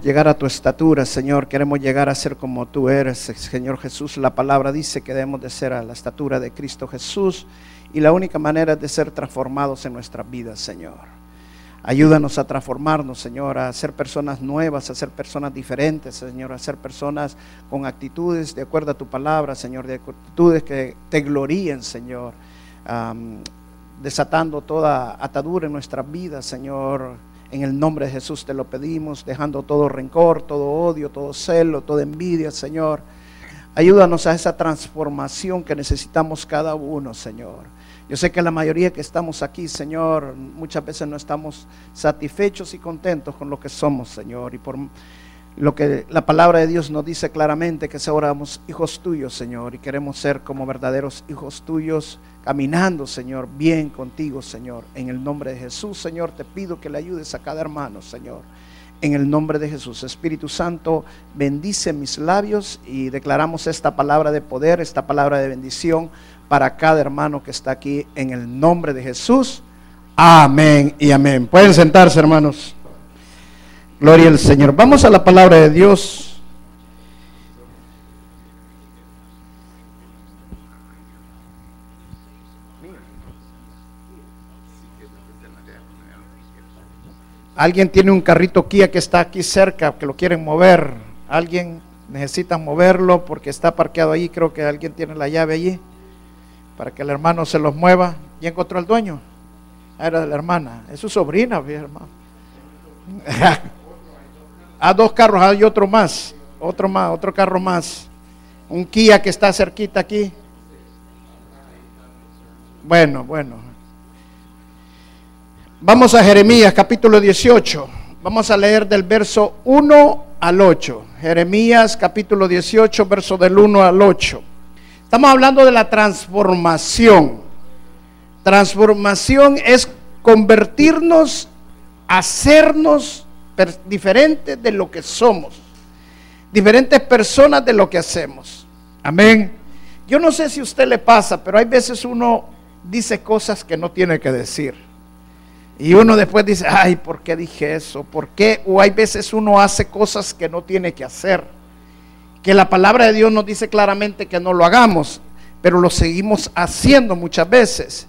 Llegar a tu estatura, Señor. Queremos llegar a ser como tú eres, Señor Jesús. La palabra dice que debemos de ser a la estatura de Cristo Jesús y la única manera es de ser transformados en nuestras vidas, Señor. Ayúdanos a transformarnos, Señor, a ser personas nuevas, a ser personas diferentes, Señor, a ser personas con actitudes de acuerdo a tu palabra, Señor, de actitudes que te gloríen, Señor, desatando toda atadura en nuestras vidas, Señor en el nombre de Jesús te lo pedimos, dejando todo rencor, todo odio, todo celo, toda envidia, Señor. Ayúdanos a esa transformación que necesitamos cada uno, Señor. Yo sé que la mayoría que estamos aquí, Señor, muchas veces no estamos satisfechos y contentos con lo que somos, Señor. Y por lo que la palabra de Dios nos dice claramente, que somos hijos tuyos, Señor, y queremos ser como verdaderos hijos tuyos, caminando, Señor, bien contigo, Señor. En el nombre de Jesús, Señor, te pido que le ayudes a cada hermano, Señor. En el nombre de Jesús, Espíritu Santo, bendice mis labios y declaramos esta palabra de poder, esta palabra de bendición para cada hermano que está aquí en el nombre de Jesús. Amén y amén. Pueden sentarse, hermanos. Gloria al Señor. Vamos a la palabra de Dios. Alguien tiene un carrito Kia que está aquí cerca, que lo quieren mover. Alguien necesita moverlo porque está parqueado ahí. Creo que alguien tiene la llave allí para que el hermano se los mueva. ¿Y encontró al dueño? Ah, era la hermana. Es su sobrina, hermano. a dos carros, hay otro más, otro más, otro carro más. Un Kia que está cerquita aquí. Bueno, bueno. Vamos a Jeremías capítulo 18. Vamos a leer del verso 1 al 8. Jeremías capítulo 18, verso del 1 al 8. Estamos hablando de la transformación. Transformación es convertirnos, hacernos diferentes de lo que somos, diferentes personas de lo que hacemos. Amén. Yo no sé si a usted le pasa, pero hay veces uno dice cosas que no tiene que decir. Y uno después dice, ay, ¿por qué dije eso? ¿Por qué? O hay veces uno hace cosas que no tiene que hacer. Que la palabra de Dios nos dice claramente que no lo hagamos, pero lo seguimos haciendo muchas veces.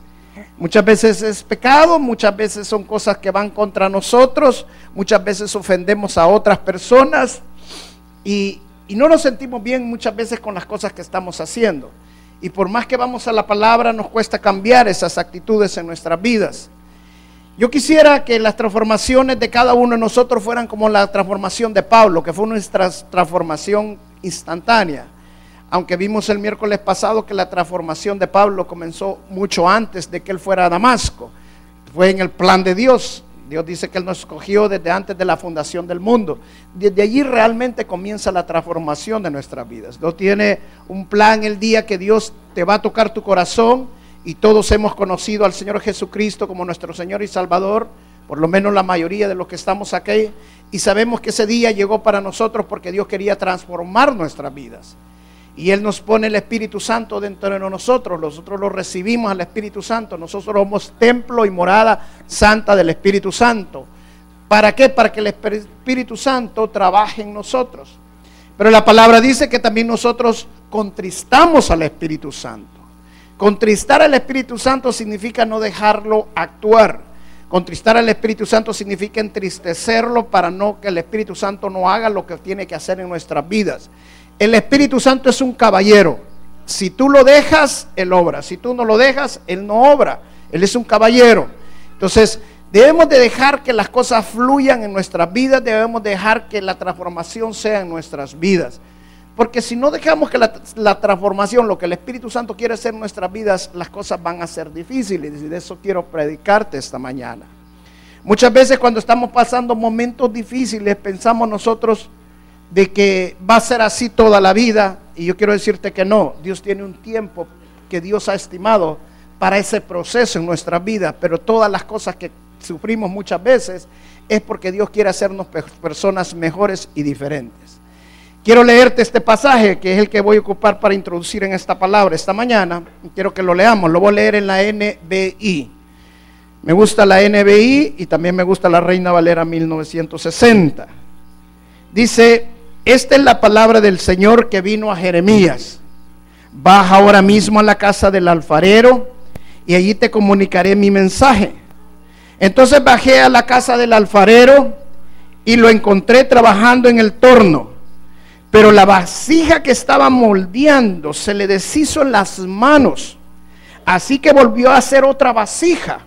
Muchas veces es pecado, muchas veces son cosas que van contra nosotros, muchas veces ofendemos a otras personas y, no nos sentimos bien muchas veces con las cosas que estamos haciendo. Y por más que vamos a la palabra, nos cuesta cambiar esas actitudes en nuestras vidas. Yo quisiera que las transformaciones de cada uno de nosotros fueran como la transformación de Pablo, que fue nuestra transformación instantánea aunque vimos el miércoles pasado que la transformación de Pablo comenzó mucho antes de que él fuera a Damasco. Fue en el plan de Dios. Dios dice que Él nos escogió desde antes de la fundación del mundo. Desde allí realmente comienza la transformación de nuestras vidas. Dios tiene un plan el día que Dios te va a tocar tu corazón y todos hemos conocido al Señor Jesucristo como nuestro Señor y Salvador, por lo menos la mayoría de los que estamos aquí, y sabemos que ese día llegó para nosotros porque Dios quería transformar nuestras vidas y Él nos pone el Espíritu Santo dentro de nosotros, nosotros lo recibimos al Espíritu Santo, nosotros somos templo y morada santa del Espíritu Santo. ¿Para qué? Para que el Espíritu Santo trabaje en nosotros. Pero la palabra dice que también nosotros contristamos al Espíritu Santo. Contristar al Espíritu Santo significa no dejarlo actuar. Contristar al Espíritu Santo significa entristecerlo para no que el Espíritu Santo no haga lo que tiene que hacer en nuestras vidas. El Espíritu Santo es un caballero. Si tú lo dejas, Él obra. Si tú no lo dejas, Él no obra. Él es un caballero. Entonces, debemos de dejar que las cosas fluyan en nuestras vidas. Debemos dejar que la transformación sea en nuestras vidas. Porque si no dejamos que la, la, transformación, lo que el Espíritu Santo quiere hacer en nuestras vidas, las cosas van a ser difíciles. Y de eso quiero predicarte esta mañana. Muchas veces cuando estamos pasando momentos difíciles, pensamos nosotros, de que va a ser así toda la vida y yo quiero decirte que no, Dios tiene un tiempo que Dios ha estimado para ese proceso en nuestra vida, pero todas las cosas que sufrimos muchas veces es porque Dios quiere hacernos personas mejores y diferentes. Quiero leerte este pasaje que es el que voy a ocupar para introducir en esta palabra esta mañana. Quiero que lo leamos, lo voy a leer en la NBI. Me gusta la NBI y también me gusta la Reina Valera 1960. Dice, esta es la palabra del Señor que vino a Jeremías. Baja ahora mismo a la casa del alfarero y allí te comunicaré mi mensaje. Entonces bajé a la casa del alfarero y lo encontré trabajando en el torno. Pero la vasija que estaba moldeando se le deshizo en las manos. Así que volvió a hacer otra vasija.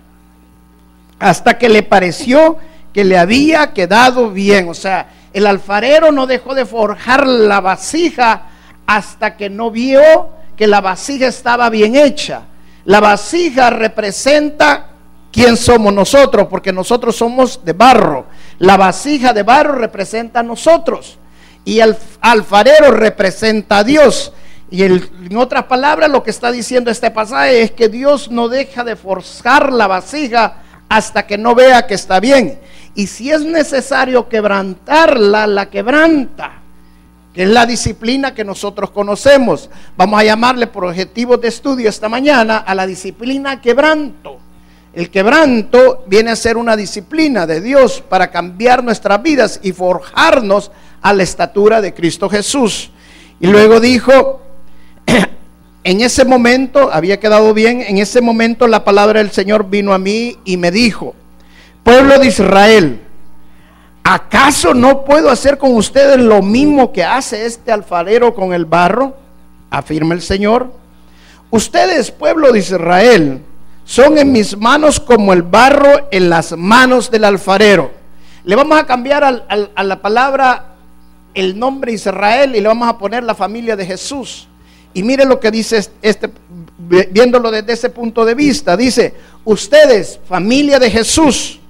Hasta que le pareció que le había quedado bien. O sea, el alfarero no dejó de forjar la vasija hasta que no vio que la vasija estaba bien hecha. La vasija representa quién somos nosotros, porque nosotros somos de barro. La vasija de barro representa a nosotros y el alfarero representa a Dios. Y en otras palabras, lo que está diciendo este pasaje es que Dios no deja de forzar la vasija hasta que no vea que está bien. Y si es necesario quebrantarla, la quebranta, que es la disciplina que nosotros conocemos. Vamos a llamarle por objetivos de estudio esta mañana a la disciplina quebranto. El quebranto viene a ser una disciplina de Dios para cambiar nuestras vidas y forjarnos a la estatura de Cristo Jesús. Y luego dijo, en ese momento, había quedado bien, en ese momento la palabra del Señor vino a mí y me dijo, pueblo de Israel, ¿acaso no puedo hacer con ustedes lo mismo que hace este alfarero con el barro? Afirma el Señor. Ustedes, pueblo de Israel, son en mis manos como el barro en las manos del alfarero. Le vamos a cambiar a la palabra el nombre Israel y le vamos a poner la familia de Jesús. Y mire lo que dice este, viéndolo desde ese punto de vista. Dice, ustedes, familia de Jesús,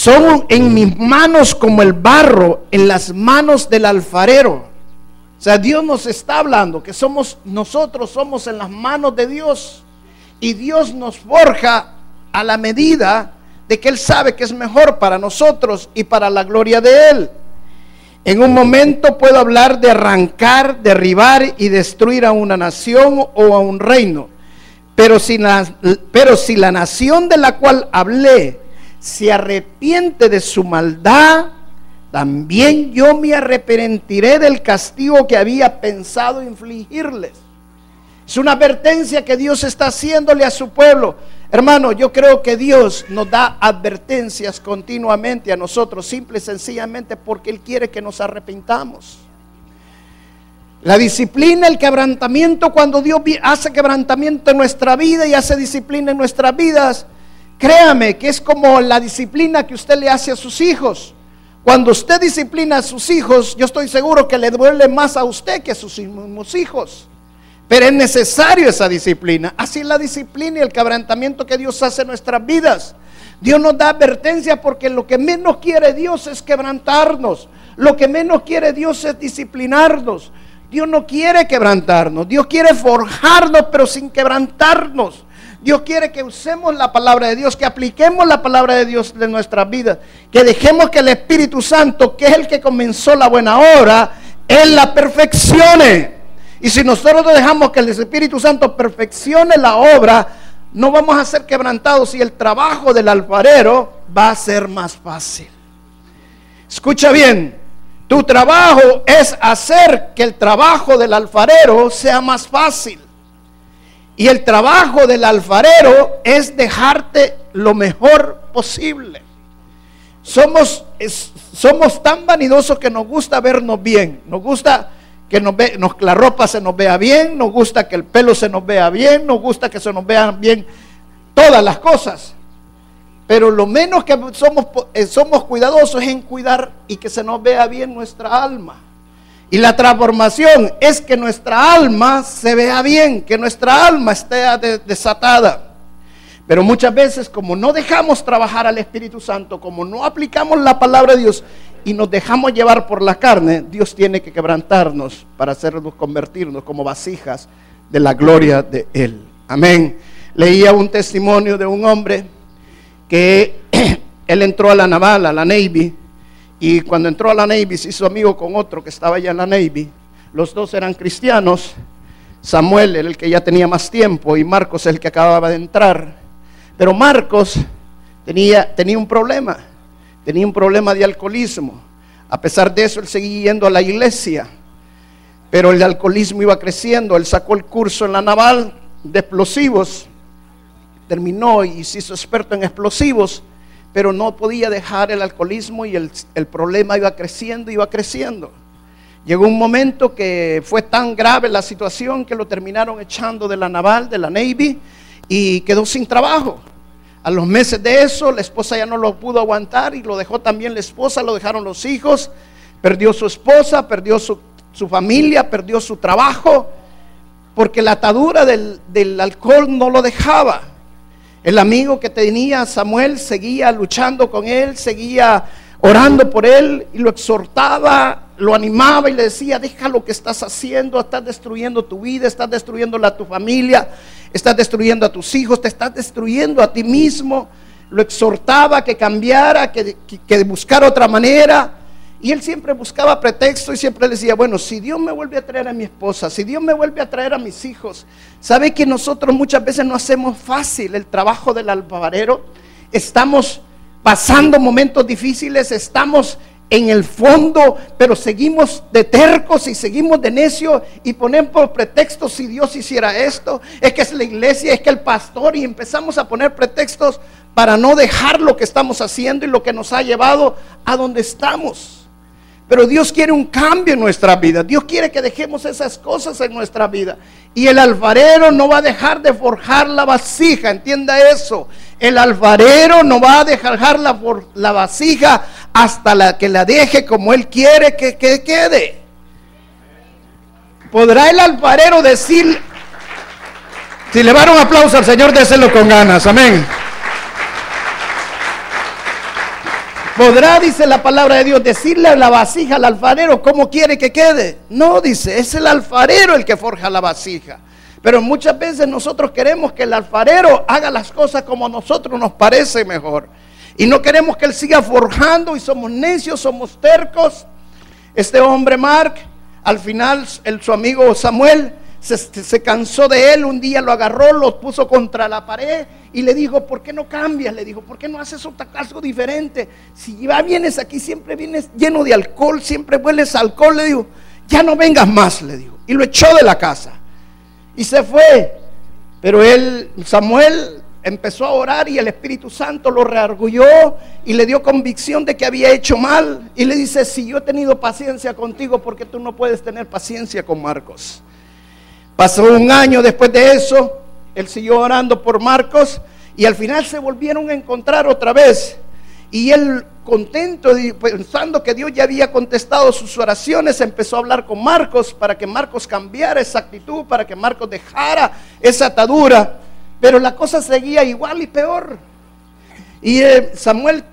son en mis manos como el barro en las manos del alfarero. O sea, Dios nos está hablando que somos nosotros somos en las manos de Dios y Dios nos forja a la medida de que Él sabe que es mejor para nosotros y para la gloria de Él. En un momento puedo hablar de arrancar, derribar y destruir a una nación o a un reino. Pero si la, pero si la nación de la cual hablé se arrepiente de su maldad, también yo me arrepentiré del castigo que había pensado infligirles. Es una advertencia que Dios está haciéndole a su pueblo. Hermano, yo creo que Dios nos da advertencias continuamente a nosotros, simple y sencillamente porque Él quiere que nos arrepintamos. La disciplina, el quebrantamiento, cuando Dios hace quebrantamiento en nuestra vida y hace disciplina en nuestras vidas, créame que es como la disciplina que usted le hace a sus hijos. Cuando usted disciplina a sus hijos, yo estoy seguro que le duele más a usted que a sus mismos hijos. Pero es necesario esa disciplina. Así es la disciplina y el quebrantamiento que Dios hace en nuestras vidas. Dios nos da advertencia porque lo que menos quiere Dios es quebrantarnos. Lo que menos quiere Dios es disciplinarnos. Dios no quiere quebrantarnos. Dios quiere forjarnos pero sin quebrantarnos. Dios quiere que usemos la palabra de Dios, que apliquemos la palabra de Dios en nuestras vidas, que dejemos que el Espíritu Santo, que es el que comenzó la buena obra, Él la perfeccione. Y si nosotros dejamos que el Espíritu Santo perfeccione la obra, no vamos a ser quebrantados y el trabajo del alfarero va a ser más fácil. Escucha bien, tu trabajo es hacer que el trabajo del alfarero sea más fácil. Y el trabajo del alfarero es dejarte lo mejor posible. Somos, somos tan vanidosos que nos gusta vernos bien. Nos gusta que nos ve, la ropa se nos vea bien. Nos gusta que el pelo se nos vea bien. Nos gusta que se nos vean bien todas las cosas. Pero lo menos que somos, eh, somos cuidadosos es en cuidar y que se nos vea bien nuestra alma. Y la transformación es que nuestra alma se vea bien, que nuestra alma esté desatada. Pero muchas veces como no dejamos trabajar al Espíritu Santo, como no aplicamos la palabra de Dios y nos dejamos llevar por la carne, Dios tiene que quebrantarnos para hacernos convertirnos como vasijas de la gloria de Él. Amén. Leía un testimonio de un hombre que él entró a la naval, a la Navy, y cuando entró a la Navy se hizo amigo con otro que estaba allá en la Navy. Los dos eran cristianos. Samuel era el que ya tenía más tiempo y Marcos el que acababa de entrar. Pero Marcos tenía, tenía un problema, tenía un problema de alcoholismo. A pesar de eso, él seguía yendo a la iglesia. Pero el alcoholismo iba creciendo. Él sacó el curso en la naval de explosivos. Terminó y se hizo experto en explosivos pero no podía dejar el alcoholismo y el, problema iba creciendo, iba creciendo. Llegó un momento que fue tan grave la situación que lo terminaron echando de la naval, de la Navy, y quedó sin trabajo. A los meses de eso, la esposa ya no lo pudo aguantar y lo dejó también la esposa, lo dejaron los hijos, perdió su esposa, perdió su, familia, perdió su trabajo, porque la atadura del, del alcohol no lo dejaba. El amigo que tenía Samuel seguía luchando con él, seguía orando por él y lo exhortaba, lo animaba y le decía, deja lo que estás haciendo, estás destruyendo tu vida, estás destruyendo a tu familia, estás destruyendo a tus hijos, te estás destruyendo a ti mismo. Lo exhortaba que cambiara, que, que buscara otra manera. Y él siempre buscaba pretexto y siempre decía, bueno, si Dios me vuelve a traer a mi esposa, si Dios me vuelve a traer a mis hijos, ¿sabe que nosotros muchas veces no hacemos fácil el trabajo del alfarero? Estamos pasando momentos difíciles, estamos en el fondo, pero seguimos de tercos y seguimos de necio y ponemos por pretexto si Dios hiciera esto, es que es la iglesia, es que el pastor y empezamos a poner pretextos para no dejar lo que estamos haciendo y lo que nos ha llevado a donde estamos. Pero Dios quiere un cambio en nuestra vida. Dios quiere que dejemos esas cosas en nuestra vida. Y el alfarero no va a dejar de forjar la vasija. Entienda eso. El alfarero no va a dejar la, la vasija hasta la que la deje como Él quiere que, que quede. ¿Podrá el alfarero decir... Si le van un aplauso al Señor, déselo con ganas. Amén. ¿Podrá, dice la palabra de Dios, decirle a la vasija al alfarero cómo quiere que quede? No, dice, es el alfarero el que forja la vasija. Pero muchas veces nosotros queremos que el alfarero haga las cosas como a nosotros nos parece mejor. Y no queremos que él siga forjando y somos necios, somos tercos. Este hombre Mark, al final el, su amigo Samuel se, cansó de él, un día lo agarró, lo puso contra la pared y le dijo, ¿por qué no cambias? Le dijo, ¿por qué no haces algo diferente? Si ya vienes aquí, siempre vienes lleno de alcohol, siempre hueles alcohol, le dijo, ya no vengas más, le dijo. Y lo echó de la casa. Y se fue. Pero él, Samuel, empezó a orar y el Espíritu Santo lo reargulló y le dio convicción de que había hecho mal. Y le dice, si yo he tenido paciencia contigo, ¿por qué tú no puedes tener paciencia con Marcos? Pasó un año después de eso, él siguió orando por Marcos y al final se volvieron a encontrar otra vez. Y él, contento, pensando que Dios ya había contestado sus oraciones, empezó a hablar con Marcos para que Marcos cambiara esa actitud, para que Marcos dejara esa atadura. Pero la cosa seguía igual y peor. Y eh, Samuel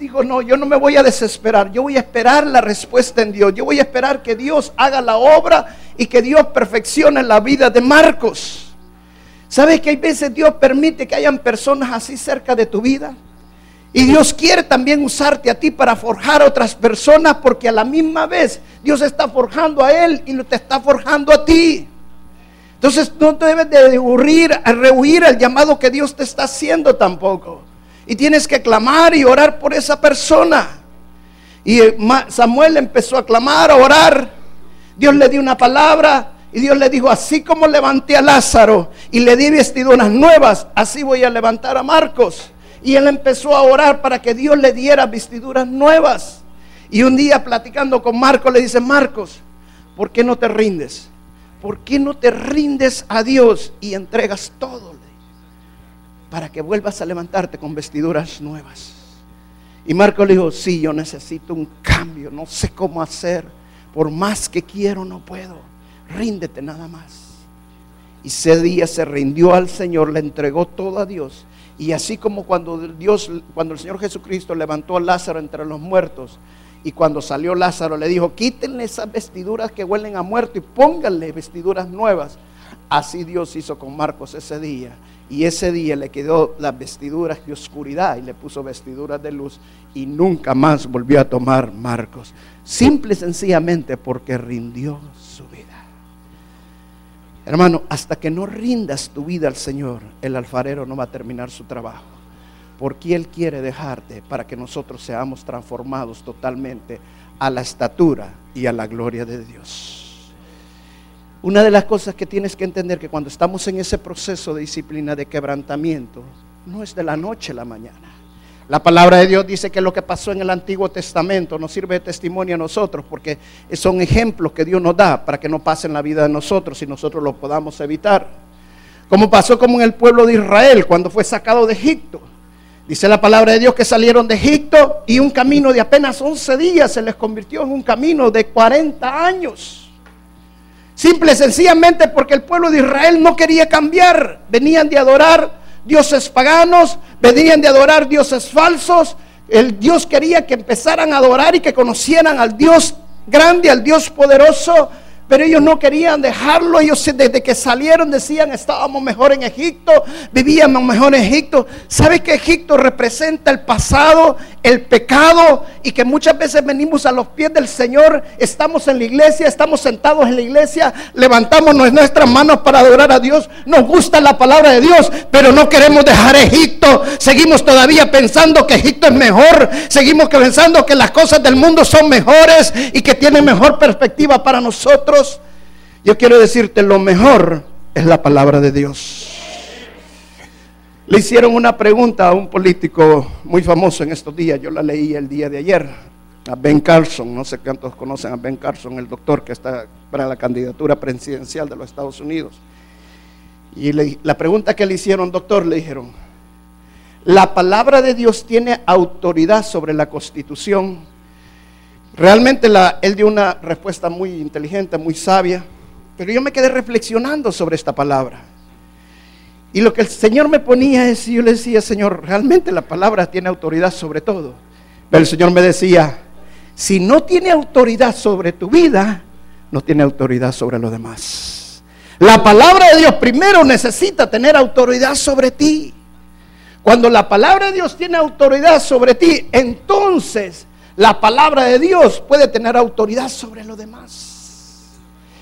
dijo, no, yo no me voy a desesperar, yo voy a esperar la respuesta en Dios, yo voy a esperar que Dios haga la obra y que Dios perfeccione la vida de Marcos. ¿Sabes que hay veces Dios permite que hayan personas así cerca de tu vida? Y Dios quiere también usarte a ti para forjar a otras personas porque a la misma vez Dios está forjando a Él y te está forjando a ti. Entonces no te debes de rehuir, rehuir el llamado que Dios te está haciendo tampoco. Y tienes que clamar y orar por esa persona. Y eh, Samuel empezó a clamar, a orar. Dios le dio una palabra y Dios le dijo, así como levanté a Lázaro y le di vestiduras nuevas, así voy a levantar a Marcos. Y él empezó a orar para que Dios le diera vestiduras nuevas. Y un día platicando con Marcos le dice, Marcos, ¿por qué no te rindes? ¿Por qué no te rindes a Dios y entregas todo? Para que vuelvas a levantarte con vestiduras nuevas. Y Marco le dijo, sí, yo necesito un cambio, no sé cómo hacer, por más que quiero no puedo, ríndete nada más. Y ese día se rindió al Señor, le entregó todo a Dios. Y así como cuando Dios, cuando el Señor Jesucristo levantó a Lázaro entre los muertos, y cuando salió Lázaro le dijo, quítenle esas vestiduras que huelen a muerto y pónganle vestiduras nuevas. Así Dios hizo con Marcos ese día. Y ese día le quedó las vestiduras de oscuridad y le puso vestiduras de luz y nunca más volvió a tomar Marcos. Simple y sencillamente porque rindió su vida. Hermano, hasta que no rindas tu vida al Señor, el alfarero no va a terminar su trabajo porque Él quiere dejarte para que nosotros seamos transformados totalmente a la estatura y a la gloria de Dios. Una de las cosas que tienes que entender que cuando estamos en ese proceso de disciplina de quebrantamiento, no es de la noche a la mañana. La palabra de Dios dice que lo que pasó en el Antiguo Testamento nos sirve de testimonio a nosotros porque son ejemplos que Dios nos da para que no pasen la vida de nosotros y nosotros lo podamos evitar. Como pasó como en el pueblo de Israel cuando fue sacado de Egipto. Dice la palabra de Dios que salieron de Egipto y un camino de apenas 11 días se les convirtió en un camino de 40 años. Simple y sencillamente porque el pueblo de Israel no quería cambiar. Venían de adorar dioses paganos, venían de adorar dioses falsos. El Dios quería que empezaran a adorar y que conocieran al Dios grande, al Dios poderoso, pero ellos no querían dejarlo. Ellos desde que salieron decían, estábamos mejor en Egipto, vivíamos mejor en Egipto. ¿Sabe que Egipto representa el pasado, el pecado? Y que muchas veces venimos a los pies del Señor, estamos en la iglesia, estamos sentados en la iglesia, levantamos nuestras manos para adorar a Dios. Nos gusta la palabra de Dios, pero no queremos dejar Egipto. Seguimos todavía pensando que Egipto es mejor. Seguimos pensando que las cosas del mundo son mejores y que tienen mejor perspectiva para nosotros. Yo quiero decirte, lo mejor es la palabra de Dios. Le hicieron una pregunta a un político muy famoso en estos días, yo la leí el día de ayer, a Ben Carson, no sé cuántos conocen a Ben Carson, el doctor que está para la candidatura presidencial de los Estados Unidos. Y la pregunta que le hicieron, doctor, le dijeron, ¿la palabra de Dios tiene autoridad sobre la constitución Realmente él dio una respuesta muy inteligente, muy sabia, pero yo me quedé reflexionando sobre esta palabra. Y lo que el Señor me ponía es, yo le decía, Señor, realmente la palabra tiene autoridad sobre todo. Pero el Señor me decía, si no tiene autoridad sobre tu vida, no tiene autoridad sobre los demás. La palabra de Dios primero necesita tener autoridad sobre ti. Cuando la palabra de Dios tiene autoridad sobre ti, entonces la palabra de Dios puede tener autoridad sobre lo demás.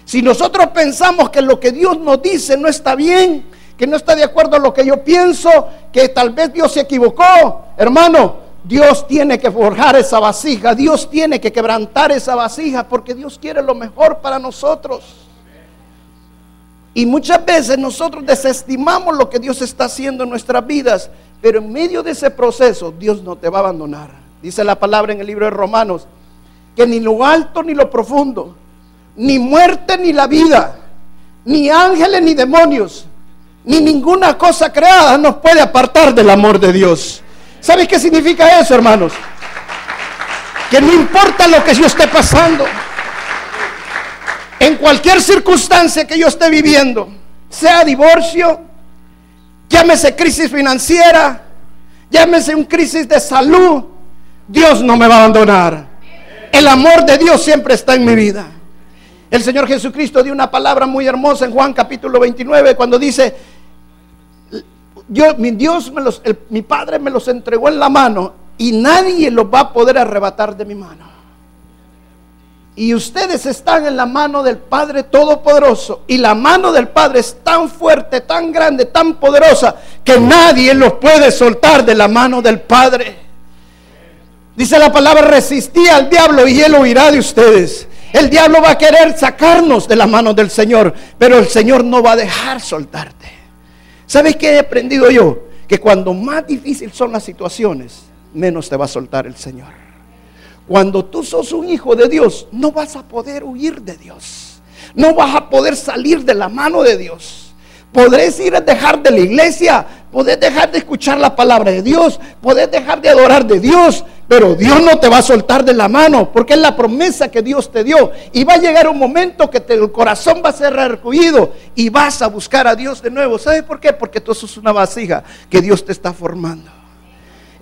Si nosotros pensamos que lo que Dios nos dice no está bien, que no está de acuerdo a lo que yo pienso, que tal vez Dios se equivocó, hermano, Dios tiene que forjar esa vasija, Dios tiene que quebrantar esa vasija porque Dios quiere lo mejor para nosotros. Y muchas veces nosotros desestimamos lo que Dios está haciendo en nuestras vidas, pero en medio de ese proceso Dios no te va a abandonar. Dice la palabra en el libro de Romanos, que ni lo alto ni lo profundo, ni muerte ni la vida, ni ángeles ni demonios, ni ninguna cosa creada nos puede apartar del amor de Dios. ¿Sabes qué significa eso, hermanos? Que no importa lo que yo esté pasando, en cualquier circunstancia que yo esté viviendo, sea divorcio, llámese crisis financiera, llámese un crisis de salud, Dios no me va a abandonar. El amor de Dios siempre está en mi vida. El Señor Jesucristo dio una palabra muy hermosa en Juan capítulo 29 cuando dice, yo, mi Dios, me los, mi Padre me los entregó en la mano y nadie los va a poder arrebatar de mi mano. Y ustedes están en la mano del Padre Todopoderoso. Y la mano del Padre es tan fuerte, tan grande, tan poderosa, que nadie los puede soltar de la mano del Padre. Dice la palabra, resistía al diablo y él huirá de ustedes. El diablo va a querer sacarnos de las manos del Señor, pero el Señor no va a dejar soltarte. ¿Sabes qué he aprendido yo? Que cuando más difícil son las situaciones, menos te va a soltar el Señor. Cuando tú sos un hijo de Dios, no vas a poder huir de Dios. No vas a poder salir de la mano de Dios. Podrés ir a dejar de la iglesia, podés dejar de escuchar la palabra de Dios, podés dejar de adorar de Dios, Pero Dios no te va a soltar de la mano porque es la promesa que Dios te dio. Y va a llegar un momento que el corazón va a ser recluido y vas a buscar a Dios de nuevo. ¿Sabes por qué? Porque tú sos una vasija que Dios te está formando.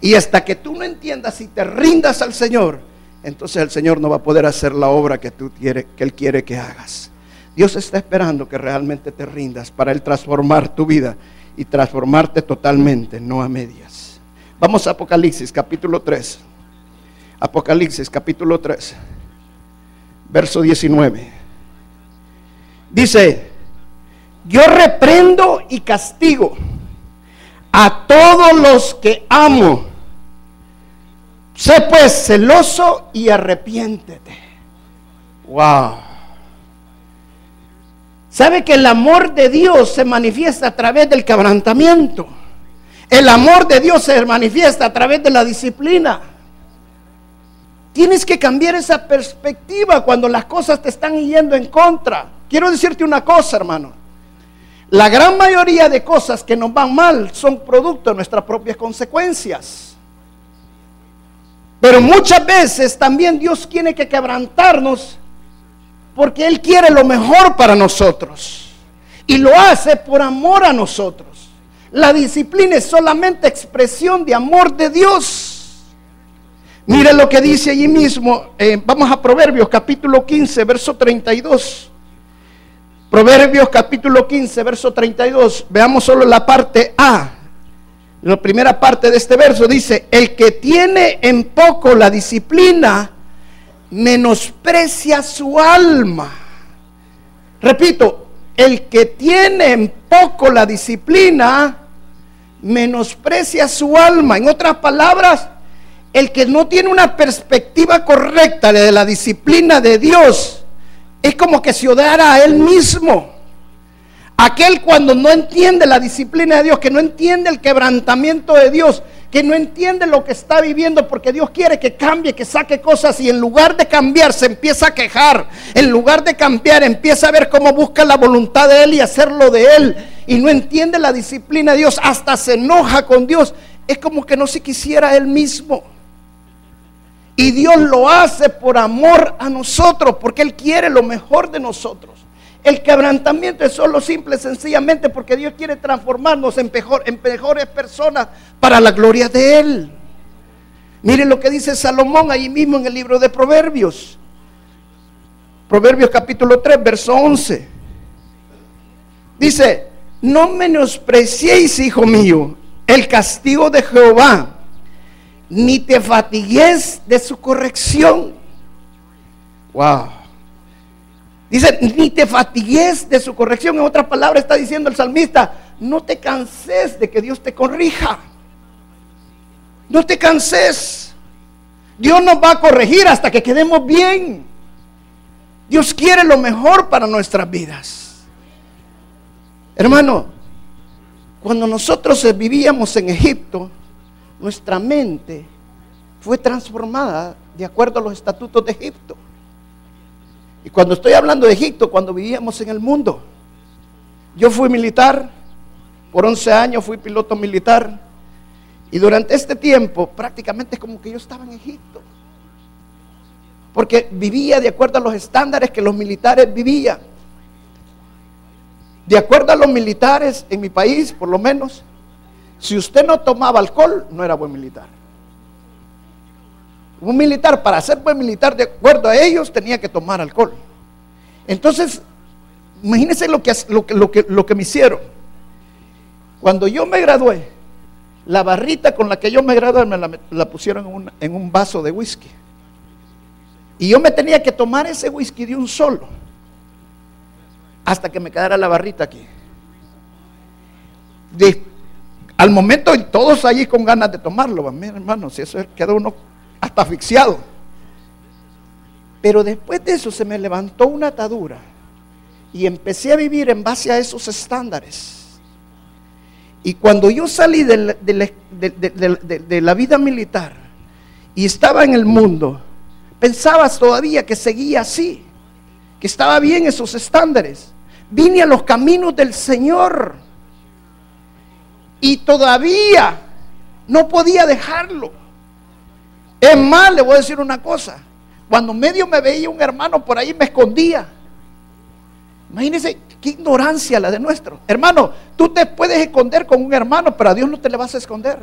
Y hasta que tú no entiendas y te rindas al Señor, entonces el Señor no va a poder hacer la obra que, tú quiere, que Él quiere que hagas. Dios está esperando que realmente te rindas para Él transformar tu vida y transformarte totalmente, no a medias. Vamos a Apocalipsis capítulo 3. Apocalipsis capítulo 3, verso 19. Dice, yo reprendo y castigo a todos los que amo. Sé pues celoso y arrepiéntete. Wow. ¿Sabe que el amor de Dios se manifiesta a través del quebrantamiento? El amor de Dios se manifiesta a través de la disciplina. Tienes que cambiar esa perspectiva cuando las cosas te están yendo en contra. Quiero decirte una cosa, hermano. La gran mayoría de cosas que nos van mal son producto de nuestras propias consecuencias. Pero muchas veces también Dios tiene que quebrantarnos porque Él quiere lo mejor para nosotros. Y lo hace por amor a nosotros. La disciplina es solamente expresión de amor de Dios. Mire lo que dice allí mismo. Eh, vamos a Proverbios capítulo 15, verso 32. Proverbios capítulo 15, verso 32. Veamos solo la parte A. La primera parte de este verso dice, el que tiene en poco la disciplina, menosprecia su alma. Repito, el que tiene en poco la disciplina, menosprecia su alma. En otras palabras, el que no tiene una perspectiva correcta de la disciplina de Dios, es como que se odiara a él mismo. Aquel cuando no entiende la disciplina de Dios, que no entiende el quebrantamiento de Dios, que no entiende lo que está viviendo porque Dios quiere que cambie, que saque cosas y en lugar de cambiar se empieza a quejar, en lugar de cambiar empieza a ver cómo busca la voluntad de Él y hacerlo de Él y no entiende la disciplina de Dios, hasta se enoja con Dios, es como que no se quisiera Él mismo. Y Dios lo hace por amor a nosotros, porque Él quiere lo mejor de nosotros. El quebrantamiento es solo simple, sencillamente porque Dios quiere transformarnos en, mejores personas para la gloria de Él. Miren lo que dice Salomón ahí mismo en el libro de Proverbios. Proverbios capítulo 3, verso 11. Dice, no menospreciéis, hijo mío, el castigo de Jehová ni te fatigues de su corrección. Wow. Dice, ni te fatigues de su corrección. En otras palabras está diciendo el salmista, no te canses de que Dios te corrija. No te canses. Dios nos va a corregir hasta que quedemos bien. Dios quiere lo mejor para nuestras vidas. Hermano, cuando nosotros vivíamos en Egipto, nuestra mente fue transformada de acuerdo a los estatutos de Egipto. Y cuando estoy hablando de Egipto, cuando vivíamos en el mundo, yo fui militar, por 11 años fui piloto militar, y durante este tiempo prácticamente es como que yo estaba en Egipto. Porque vivía de acuerdo a los estándares que los militares vivían. De acuerdo a los militares en mi país, por lo menos, si usted no tomaba alcohol, no era buen militar. Un militar, para ser buen militar, de acuerdo a ellos, tenía que tomar alcohol. Entonces, imagínense lo que, lo que, lo que, me hicieron. Cuando yo me gradué, la barrita con la que yo me gradué me la, pusieron en un, en un vaso de whisky. Y yo me tenía que tomar ese whisky de un solo. Hasta que me quedara la barrita aquí. Al momento todos allí con ganas de tomarlo, mi hermano, si eso queda uno hasta asfixiado. Pero después de eso se me levantó una atadura y empecé a vivir en base a esos estándares. Y cuando yo salí de la, vida militar y estaba en el mundo, pensabas todavía que seguía así, que estaba bien esos estándares. Vine a los caminos del Señor y todavía no podía dejarlo. Es más, le voy a decir una cosa. Cuando medio me veía un hermano por ahí, me escondía. Imagínense qué ignorancia la de nuestro. Hermano, tú te puedes esconder con un hermano, pero a Dios no te le vas a esconder.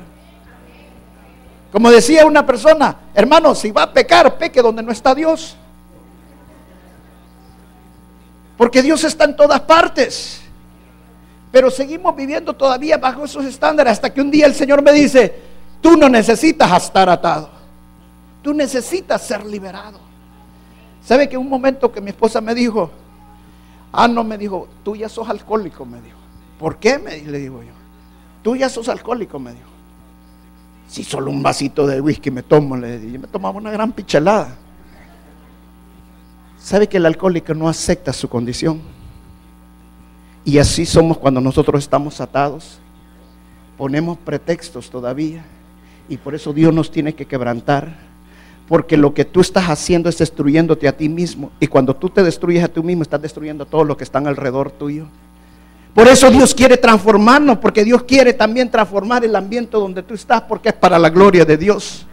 Como decía una persona, hermano, si va a pecar, peque donde no está Dios. Porque Dios está en todas partes. Pero seguimos viviendo todavía bajo esos estándares hasta que un día el Señor me dice, tú no necesitas estar atado. Tú necesitas ser liberado. ¿Sabe que un momento que mi esposa me dijo, ah, no, me dijo, tú ya sos alcohólico, me dijo. ¿Por qué? Me, le digo yo. Tú ya sos alcohólico, me dijo. Si solo un vasito de whisky me tomo, le dije, yo me tomaba una gran pichelada. ¿Sabe que el alcohólico no acepta su condición? Y así somos cuando nosotros estamos atados. Ponemos pretextos todavía. Y por eso Dios nos tiene que quebrantar. Porque lo que tú estás haciendo es destruyéndote a ti mismo. Y cuando tú te destruyes a ti mismo, estás destruyendo a todos los que están alrededor tuyo. Por eso Dios quiere transformarnos, porque Dios quiere también transformar el ambiente donde tú estás, porque es para la gloria de Dios.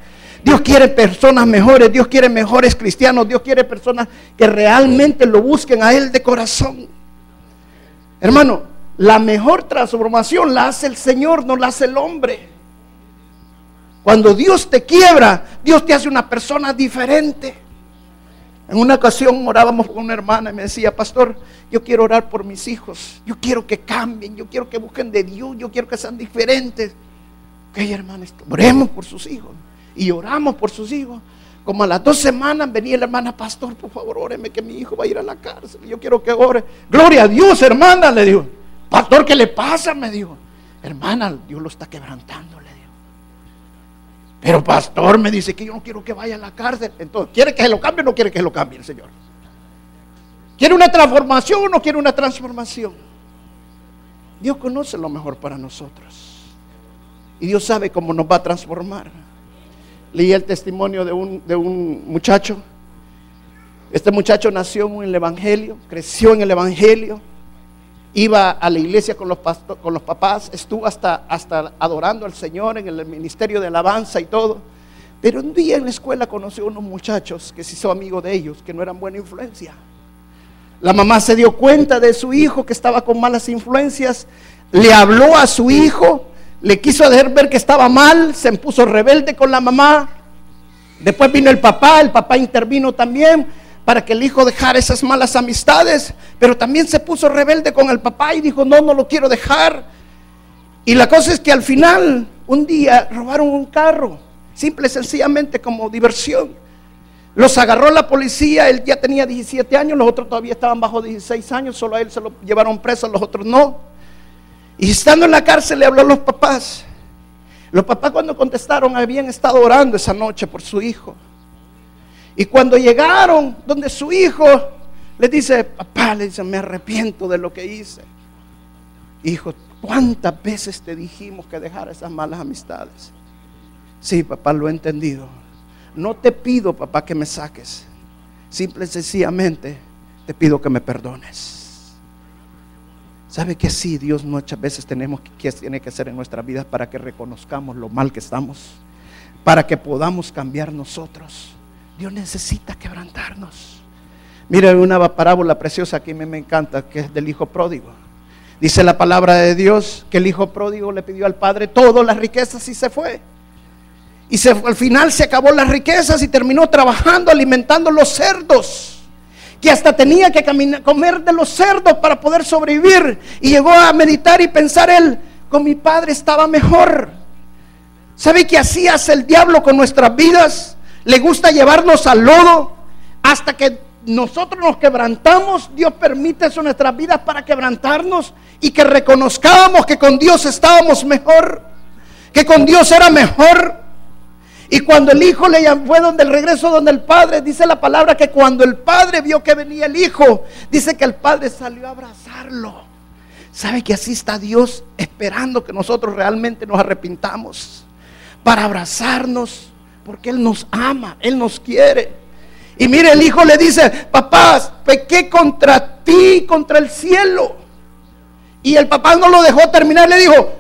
Dios quiere personas mejores, Dios quiere mejores cristianos, Dios quiere personas que realmente lo busquen a Él de corazón. Hermano, la mejor transformación la hace el Señor, no la hace el hombre. Cuando Dios te quiebra, Dios te hace una persona diferente. En una ocasión orábamos con una hermana y me decía, pastor, yo quiero orar por mis hijos, yo quiero que cambien, yo quiero que busquen de Dios, yo quiero que sean diferentes. Ok, hermana, oremos por sus hijos. Y oramos por sus hijos. Como a las dos semanas venía la hermana, pastor, por favor, óreme que mi hijo va a ir a la cárcel. Yo quiero que ore. Gloria a Dios, hermana, le digo. Pastor, ¿qué le pasa? Me dijo. Hermana, Dios lo está quebrantando, le digo. Pero pastor me dice que yo no quiero que vaya a la cárcel. Entonces, ¿quiere que se lo cambie o no quiere que se lo cambie el Señor? ¿Quiere una transformación o no quiere una transformación? Dios conoce lo mejor para nosotros. Y Dios sabe cómo nos va a transformar leí el testimonio de un, de un muchacho. Este muchacho nació en el Evangelio, creció en el Evangelio, iba a la iglesia con los, con los papás, estuvo hasta, hasta adorando al Señor en el ministerio de alabanza y todo. Pero un día en la escuela conoció a unos muchachos que se hizo amigo de ellos, que no eran buena influencia. La mamá se dio cuenta de su hijo que estaba con malas influencias, le habló a su hijo le quiso hacer ver que estaba mal, se puso rebelde con la mamá. Después vino el papá, el papá intervino también para que el hijo dejara esas malas amistades, pero también se puso rebelde con el papá y dijo, no, no lo quiero dejar. Y la cosa es que al final, un día, robaron un carro, simple y sencillamente como diversión. Los agarró la policía, él ya tenía 17 años, los otros todavía estaban bajo 16 años, solo a él se lo llevaron preso, los otros no. Y estando en la cárcel le habló a los papás. Los papás cuando contestaron habían estado orando esa noche por su hijo. Y cuando llegaron donde su hijo le dice, papá, le dice, me arrepiento de lo que hice. Hijo, ¿cuántas veces te dijimos que dejara esas malas amistades? Sí, papá, lo he entendido. No te pido, papá, que me saques. Simple y sencillamente te pido que me perdones. ¿Sabe que sí, Dios muchas veces tenemos que, tiene que hacer en nuestra vida para que reconozcamos lo mal que estamos? Para que podamos cambiar nosotros. Dios necesita quebrantarnos. Mira una parábola preciosa que a mí me encanta, que es del hijo pródigo. Dice la palabra de Dios que el hijo pródigo le pidió al padre todas las riquezas y se fue. Y se, al final se acabó las riquezas y terminó trabajando, alimentando los cerdos que hasta tenía que comer de los cerdos para poder sobrevivir. Y llegó a meditar y pensar él, con mi padre estaba mejor. ¿Sabe qué hace el diablo con nuestras vidas? Le gusta llevarnos al lodo hasta que nosotros nos quebrantamos. Dios permite eso en nuestras vidas para quebrantarnos y que reconozcamos que con Dios estábamos mejor, que con Dios era mejor. Y cuando el hijo le fue donde el regreso donde el padre, dice la palabra que cuando el padre vio que venía el hijo, dice que el padre salió a abrazarlo. ¿Sabe que así está Dios esperando que nosotros realmente nos arrepintamos? Para abrazarnos, porque Él nos ama, Él nos quiere. Y mire, el hijo le dice, papás, pequé contra ti, contra el cielo. Y el papá no lo dejó terminar, le dijo,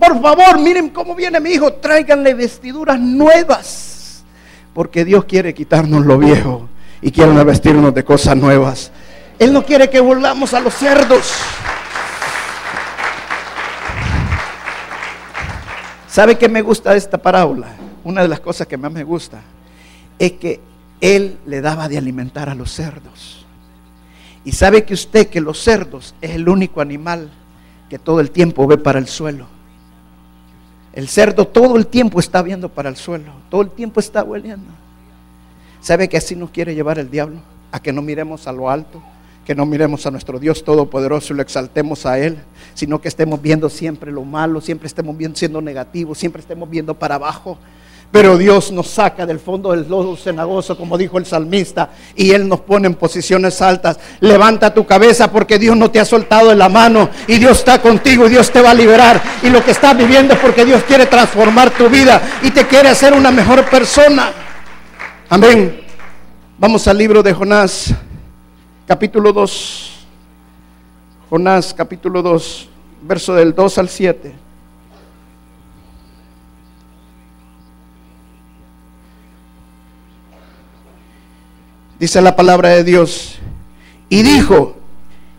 por favor, miren cómo viene mi hijo, tráiganle vestiduras nuevas. Porque Dios quiere quitarnos lo viejo y quiere vestirnos de cosas nuevas. Él no quiere que volvamos a los cerdos. ¿Sabe qué me gusta esta parábola? Una de las cosas que más me gusta es que él le daba de alimentar a los cerdos. Y sabe que usted que los cerdos es el único animal que todo el tiempo ve para el suelo. El cerdo todo el tiempo está viendo para el suelo, todo el tiempo está hueliendo. ¿Sabe que así nos quiere llevar el diablo? A que no miremos a lo alto, que no miremos a nuestro Dios Todopoderoso y lo exaltemos a Él, sino que estemos viendo siempre lo malo, siempre estemos viendo siendo negativos, siempre estemos viendo para abajo. Pero Dios nos saca del fondo del lodo cenagoso, como dijo el salmista, y Él nos pone en posiciones altas. Levanta tu cabeza porque Dios no te ha soltado de la mano y Dios está contigo y Dios te va a liberar. Y lo que estás viviendo es porque Dios quiere transformar tu vida y te quiere hacer una mejor persona. Amén. Vamos al libro de Jonás, capítulo 2. Jonás, capítulo 2, verso del 2 al 7. Dice la palabra de Dios. Y dijo,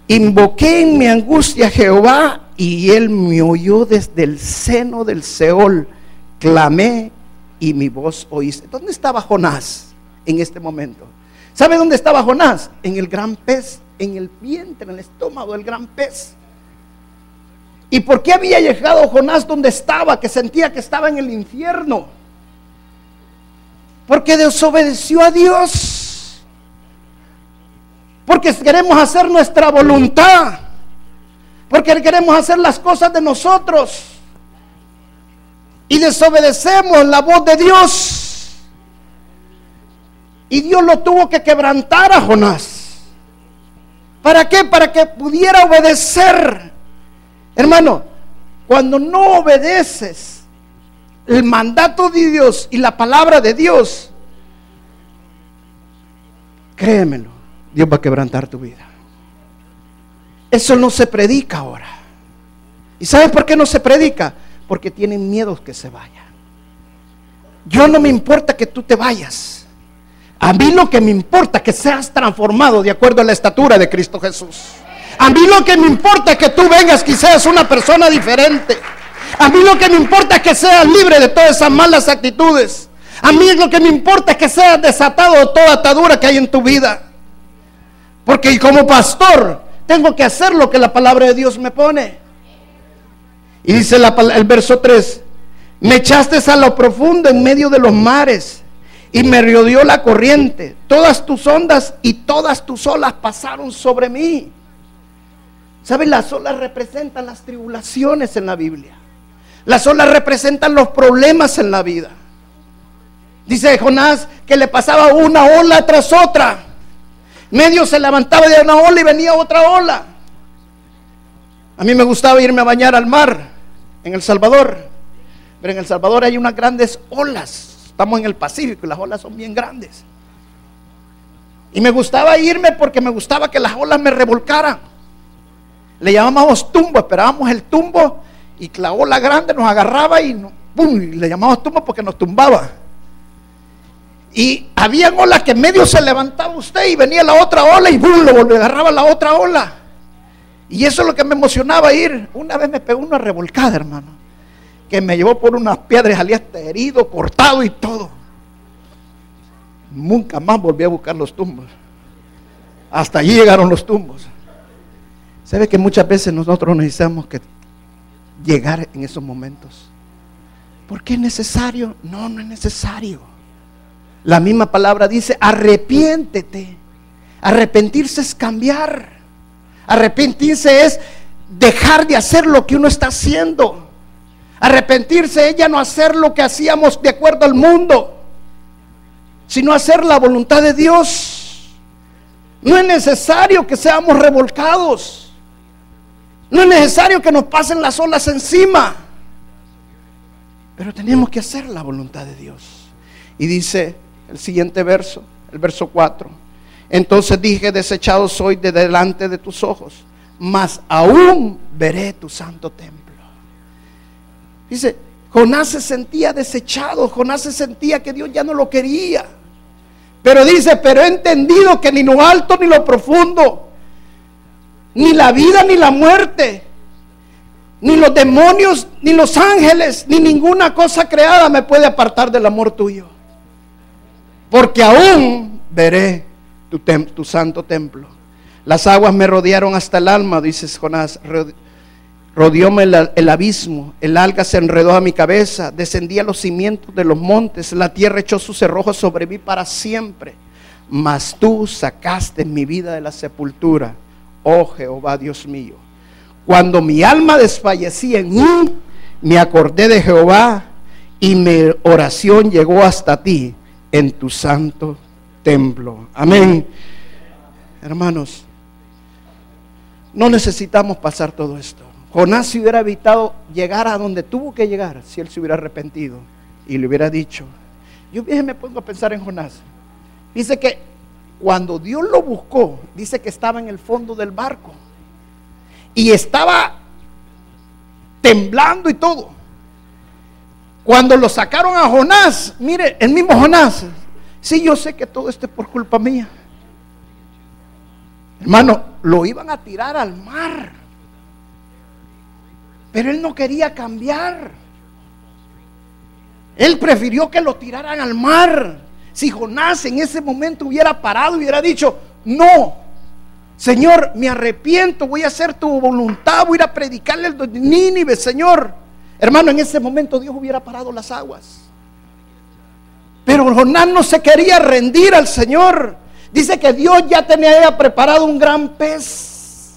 invoqué en mi angustia a Jehová y él me oyó desde el seno del Seol. Clamé y mi voz oíste. ¿Dónde estaba Jonás en este momento? ¿Sabe dónde estaba Jonás? En el gran pez, en el vientre, en el estómago del gran pez. ¿Y por qué había llegado Jonás donde estaba, que sentía que estaba en el infierno? Porque desobedeció a Dios. Porque queremos hacer nuestra voluntad. Porque queremos hacer las cosas de nosotros. Y desobedecemos la voz de Dios. Y Dios lo tuvo que quebrantar a Jonás. ¿Para qué? Para que pudiera obedecer. Hermano, cuando no obedeces el mandato de Dios y la palabra de Dios, créemelo, Dios va a quebrantar tu vida. Eso no se predica ahora. ¿Y sabes por qué no se predica? Porque tienen miedo que se vaya. Yo no me importa que tú te vayas. A mí lo que me importa es que seas transformado de acuerdo a la estatura de Cristo Jesús. A mí lo que me importa es que tú vengas seas una persona diferente. A mí lo que me importa es que seas libre de todas esas malas actitudes. A mí lo que me importa es que seas desatado de toda atadura que hay en tu vida. Porque como pastor tengo que hacer lo que la palabra de Dios me pone. Y dice el verso 3, me echaste a lo profundo en medio de los mares y me rodeó la corriente. Todas tus ondas y todas tus olas pasaron sobre mí. ¿Sabes? Las olas representan las tribulaciones en la Biblia. Las olas representan los problemas en la vida. Dice Jonás que le pasaba una ola tras otra. Medio se levantaba de una ola y venía otra ola. A mí me gustaba irme a bañar al mar en El Salvador. Pero en El Salvador hay unas grandes olas. Estamos en el Pacífico y las olas son bien grandes. Y me gustaba irme porque me gustaba que las olas me revolcaran. Le llamábamos tumbo, esperábamos el tumbo y la ola grande nos agarraba y, ¡pum! y le llamábamos tumbo porque nos tumbaba. Y había olas que en medio se levantaba usted y venía la otra ola y ¡bum! lo volvía, agarraba la otra ola. Y eso es lo que me emocionaba ir. Una vez me pegó una revolcada, hermano, que me llevó por unas piedras, salía hasta herido, cortado y todo. Nunca más volví a buscar los tumbos. Hasta allí llegaron los tumbos. ¿Sabe que muchas veces nosotros necesitamos que llegar en esos momentos? ¿Por qué es necesario? No, no es necesario. La misma palabra dice, arrepiéntete. Arrepentirse es cambiar. Arrepentirse es dejar de hacer lo que uno está haciendo. Arrepentirse es ya no hacer lo que hacíamos de acuerdo al mundo, sino hacer la voluntad de Dios. No es necesario que seamos revolcados. No es necesario que nos pasen las olas encima. Pero tenemos que hacer la voluntad de Dios. Y dice el siguiente verso, el verso 4. Entonces dije, desechado soy de delante de tus ojos, mas aún veré tu santo templo. Dice, Jonás se sentía desechado, Jonás se sentía que Dios ya no lo quería. Pero dice, pero he entendido que ni lo alto ni lo profundo, ni la vida ni la muerte, ni los demonios, ni los ángeles, ni ninguna cosa creada me puede apartar del amor tuyo. Porque aún veré tu, santo templo. Las aguas me rodearon hasta el alma, dice Jonás. Rodeóme el, abismo, el alga se enredó a mi cabeza, descendí a los cimientos de los montes, la tierra echó sus cerrojos sobre mí para siempre. Mas tú sacaste mi vida de la sepultura, oh Jehová Dios mío. Cuando mi alma desfallecía en mí, me acordé de Jehová y mi oración llegó hasta ti en tu santo templo. Amén. Hermanos, no necesitamos pasar todo esto. Jonás se hubiera evitado llegar a donde tuvo que llegar si él se hubiera arrepentido y le hubiera dicho. Yo me pongo a pensar en Jonás. Dice que cuando Dios lo buscó, dice que estaba en el fondo del barco y estaba temblando y todo. Cuando lo sacaron a Jonás, mire, el mismo Jonás, sí, yo sé que todo esto es por culpa mía. Hermano, lo iban a tirar al mar. Pero él no quería cambiar. Él prefirió que lo tiraran al mar. Si Jonás en ese momento hubiera parado y hubiera dicho, no, Señor, me arrepiento, voy a hacer tu voluntad, voy a a predicarle el Nínive, Señor. Hermano, en ese momento Dios hubiera parado las aguas. Pero Jonás no se quería rendir al Señor. Dice que Dios ya tenía preparado un gran pez.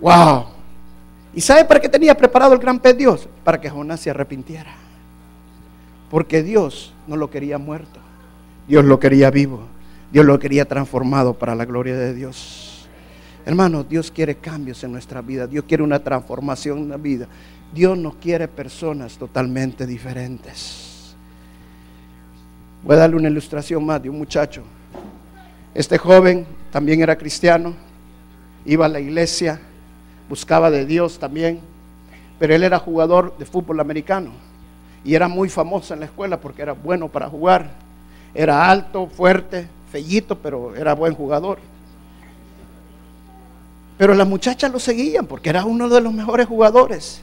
Wow. ¿Y sabe para qué tenía preparado el gran pez Dios? Para que Jonás se arrepintiera. Porque Dios no lo quería muerto. Dios lo quería vivo. Dios lo quería transformado para la gloria de Dios. Hermanos, Dios quiere cambios en nuestra vida. Dios quiere una transformación en la vida. Dios nos quiere personas totalmente diferentes. Voy a darle una ilustración más de un muchacho. Este joven también era cristiano, iba a la iglesia, buscaba de Dios también, pero él era jugador de fútbol americano y era muy famoso en la escuela porque era bueno para jugar. Era alto, fuerte, fellito, pero era buen jugador. Pero las muchachas lo seguían porque era uno de los mejores jugadores.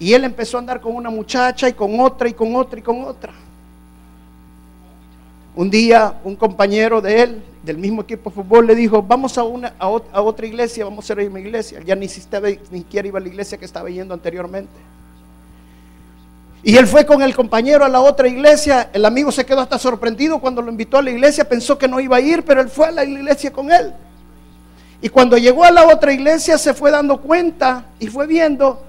Y él empezó a andar con una muchacha y con otra y con otra y con otra. Un día un compañero de él, del mismo equipo de fútbol, le dijo, vamos a, una, a, otra iglesia, vamos a ir a una iglesia. Ya ni siquiera iba a la iglesia que estaba yendo anteriormente. Y él fue con el compañero a la otra iglesia. El amigo se quedó hasta sorprendido cuando lo invitó a la iglesia. Pensó que no iba a ir, pero él fue a la iglesia con él. Y cuando llegó a la otra iglesia se fue dando cuenta y fue viendo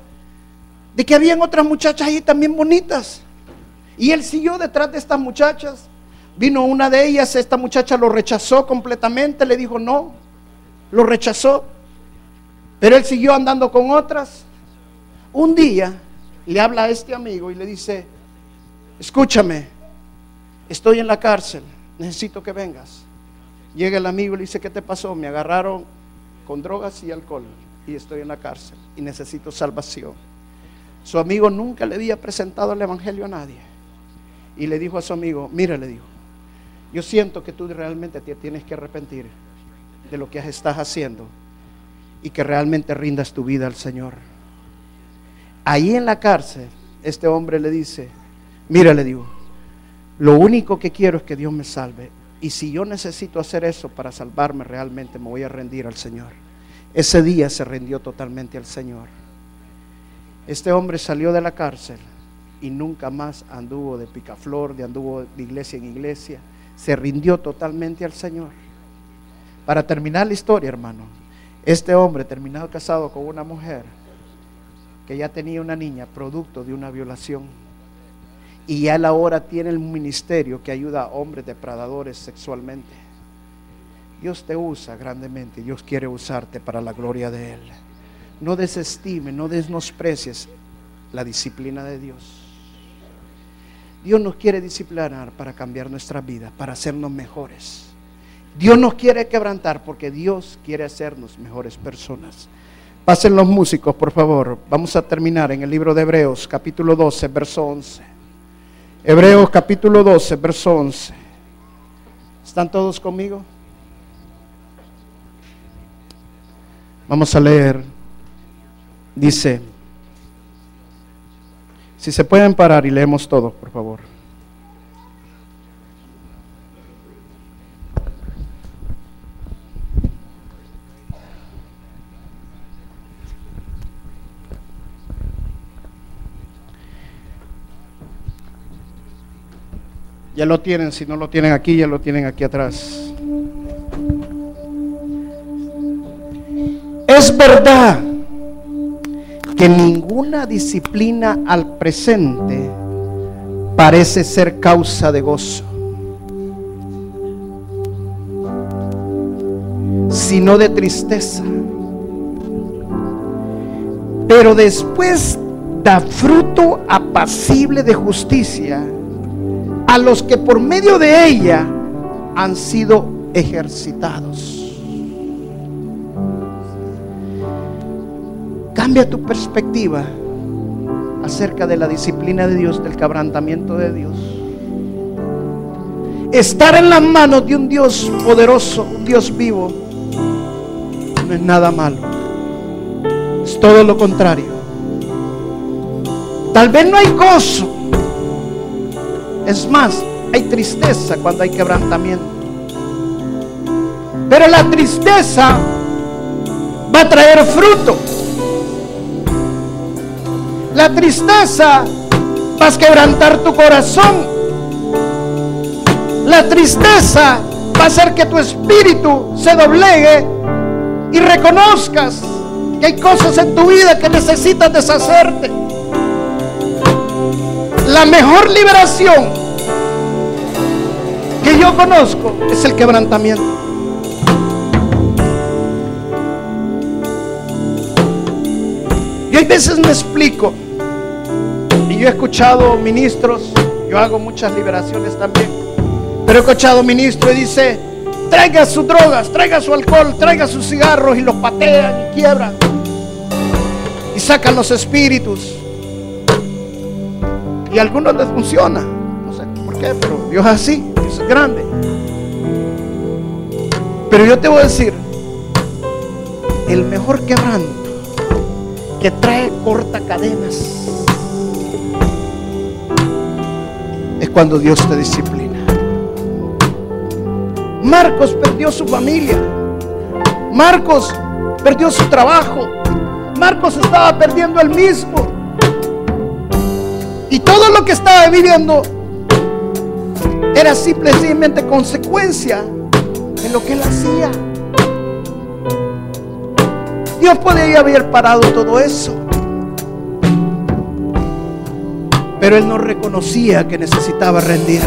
de que habían otras muchachas ahí también bonitas. Y él siguió detrás de estas muchachas. Vino una de ellas, esta muchacha lo rechazó completamente, le dijo no, lo rechazó. Pero él siguió andando con otras. Un día le habla a este amigo y le dice, escúchame, estoy en la cárcel, necesito que vengas. Llega el amigo y le dice, ¿qué te pasó? Me agarraron con drogas y alcohol y estoy en la cárcel y necesito salvación. Su amigo nunca le había presentado el Evangelio a nadie. Y le dijo a su amigo, mira, le dijo, yo siento que tú realmente te tienes que arrepentir de lo que estás haciendo y que realmente rindas tu vida al Señor. Ahí en la cárcel, este hombre le dice, mira, le digo, lo único que quiero es que Dios me salve. Y si yo necesito hacer eso para salvarme realmente, me voy a rendir al Señor. Ese día se rindió totalmente al Señor. Este hombre salió de la cárcel y nunca más anduvo de picaflor, de anduvo de iglesia en iglesia se rindió totalmente al Señor. Para terminar la historia, hermano, este hombre terminado casado con una mujer que ya tenía una niña producto de una violación. Y él ahora tiene el ministerio que ayuda a hombres depredadores sexualmente. Dios te usa grandemente, Dios quiere usarte para la gloria de Él. No desestime, no desnosprecies la disciplina de Dios. Dios nos quiere disciplinar para cambiar nuestra vida, para hacernos mejores. Dios nos quiere quebrantar porque Dios quiere hacernos mejores personas. Pasen los músicos, por favor. Vamos a terminar en el libro de Hebreos, capítulo 12, verso 11. Hebreos, capítulo 12, verso 11. ¿Están todos conmigo? Vamos a leer. Dice, si se pueden parar y leemos todo, por favor. Ya lo tienen, si no lo tienen aquí, ya lo tienen aquí atrás. Es verdad que ninguna disciplina al presente parece ser causa de gozo, sino de tristeza. Pero después da fruto apacible de justicia a los que por medio de ella han sido ejercitados. Cambia tu perspectiva acerca de la disciplina de Dios, del quebrantamiento de Dios. Estar en las manos de un Dios poderoso, un Dios vivo, no es nada malo. Es todo lo contrario. Tal vez no hay gozo, es más, hay tristeza cuando hay quebrantamiento. Pero la tristeza va a traer fruto. La tristeza va a quebrantar tu corazón. La tristeza va a hacer que tu espíritu se doblegue y reconozcas que hay cosas en tu vida que necesitas deshacerte. La mejor liberación que yo conozco es el quebrantamiento. Y hay veces me explico, y yo he escuchado ministros, yo hago muchas liberaciones también, pero he escuchado ministros y dice, traiga sus drogas, traiga su alcohol, traiga sus cigarros y los patean y quiebran. Y sacan los espíritus. Y a algunos les funciona. Qué, pero Dios es así es grande. Pero yo te voy a decir, el mejor quebranto que trae corta cadenas es cuando Dios te disciplina. Marcos perdió su familia. Marcos perdió su trabajo. Marcos estaba perdiendo el mismo. Y todo lo que estaba viviendo era simplemente consecuencia de lo que él hacía. Dios podía haber parado todo eso. Pero él no reconocía que necesitaba rendir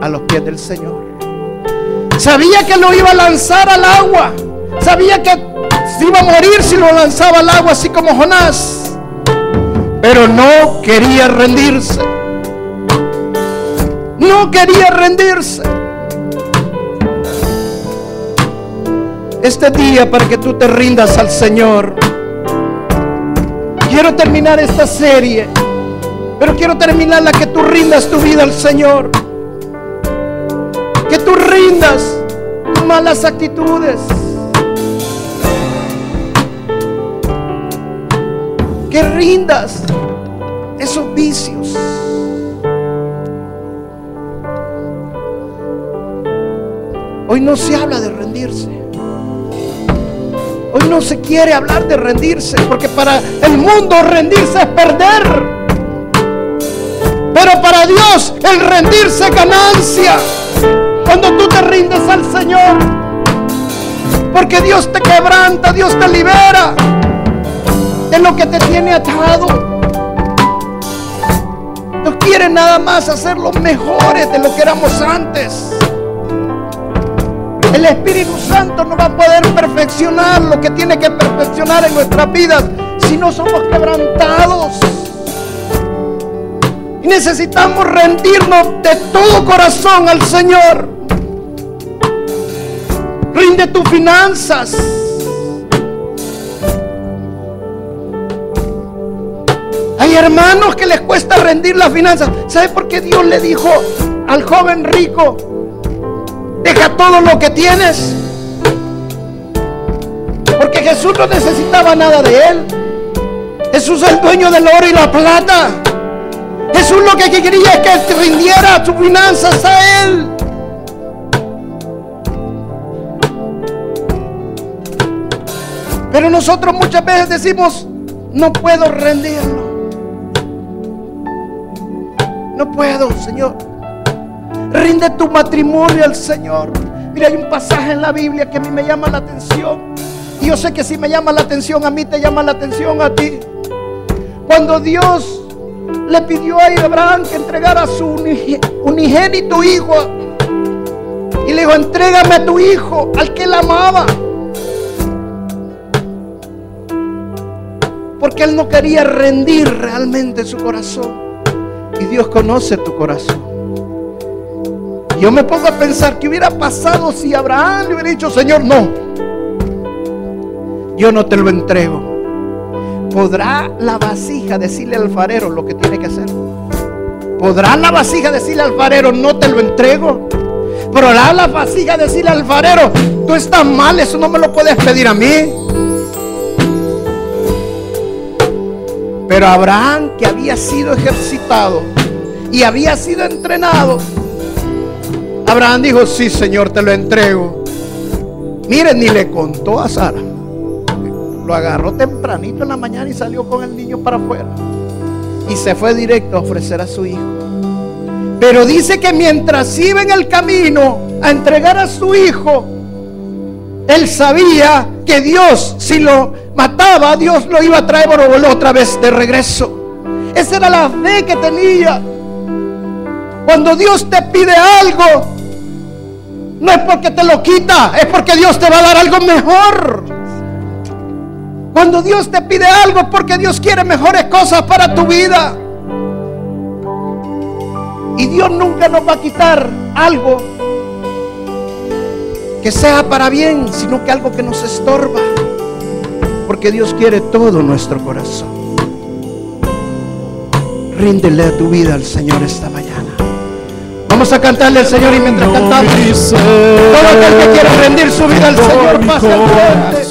a, los pies del Señor. Sabía que lo iba a lanzar al agua. Sabía que iba a morir si lo lanzaba al agua, así como Jonás. Pero no quería rendirse no quería rendirse. Este día para que tú te rindas al Señor. Quiero terminar esta serie, pero quiero terminarla que tú rindas tu vida al Señor. Que tú rindas tus malas actitudes. Que rindas esos vicios. Hoy no se habla de rendirse. Hoy no se quiere hablar de rendirse, porque para el mundo rendirse es perder. Pero para Dios el rendirse es ganancia. Cuando tú te rindes al Señor. Porque Dios te quebranta, Dios te libera de lo que te tiene atado. No quiere nada más hacer los mejores de lo que éramos antes. El Espíritu Santo no va a poder perfeccionar lo que tiene que perfeccionar en nuestras vidas si no somos quebrantados. Y necesitamos rendirnos de todo corazón al Señor. Rinde tus finanzas. Hay hermanos que les cuesta rendir las finanzas. ¿Sabe por qué Dios le dijo al joven rico, deja todo lo que tienes? Porque Jesús no necesitaba nada de él. Jesús es el dueño del oro y la plata. Jesús lo que quería es que rindiera sus finanzas a él. Pero nosotros muchas veces decimos, no puedo rendirlo. No puedo, Señor. Rinde tu matrimonio al Señor. Mira, hay un pasaje en la Biblia que a mí me llama la atención. Y yo sé que si me llama la atención a mí, te llama la atención a ti. Cuando Dios le pidió a Abraham que entregara a su unigénito hijo. Y le dijo, entrégame a tu hijo, al que él amaba. Porque él no quería rendir realmente su corazón. Y Dios conoce tu corazón. Yo me pongo a pensar qué hubiera pasado si Abraham le hubiera dicho, Señor, no. Yo no te lo entrego. ¿Podrá la vasija decirle al alfarero lo que tiene que hacer? ¿Podrá la vasija decirle al alfarero, no te lo entrego? ¿Podrá la vasija decirle al alfarero, tú estás mal, eso no me lo puedes pedir a mí? Pero Abraham, que había sido ejercitado y había sido entrenado, Abraham dijo, sí Señor, te lo entrego. Miren, ni le contó a Sara. Lo agarró tempranito en la mañana y salió con el niño para afuera. Y se fue directo a ofrecer a su hijo. Pero dice que mientras iba en el camino a entregar a su hijo, él sabía que Dios, si lo mataba, Dios lo iba a traer otra vez de regreso. Esa era la fe que tenía. Cuando Dios te pide algo, no es porque te lo quita, es porque Dios te va a dar algo mejor. Cuando Dios te pide algo es porque Dios quiere mejores cosas para tu vida. Y Dios nunca nos va a quitar algo que sea para bien, sino que algo que nos estorba. Porque Dios quiere todo nuestro corazón. Ríndele tu vida al Señor esta mañana. Vamos a cantarle al Señor y mientras cantamos, todo aquel que quiere rendir su vida al Señor, pase al frente.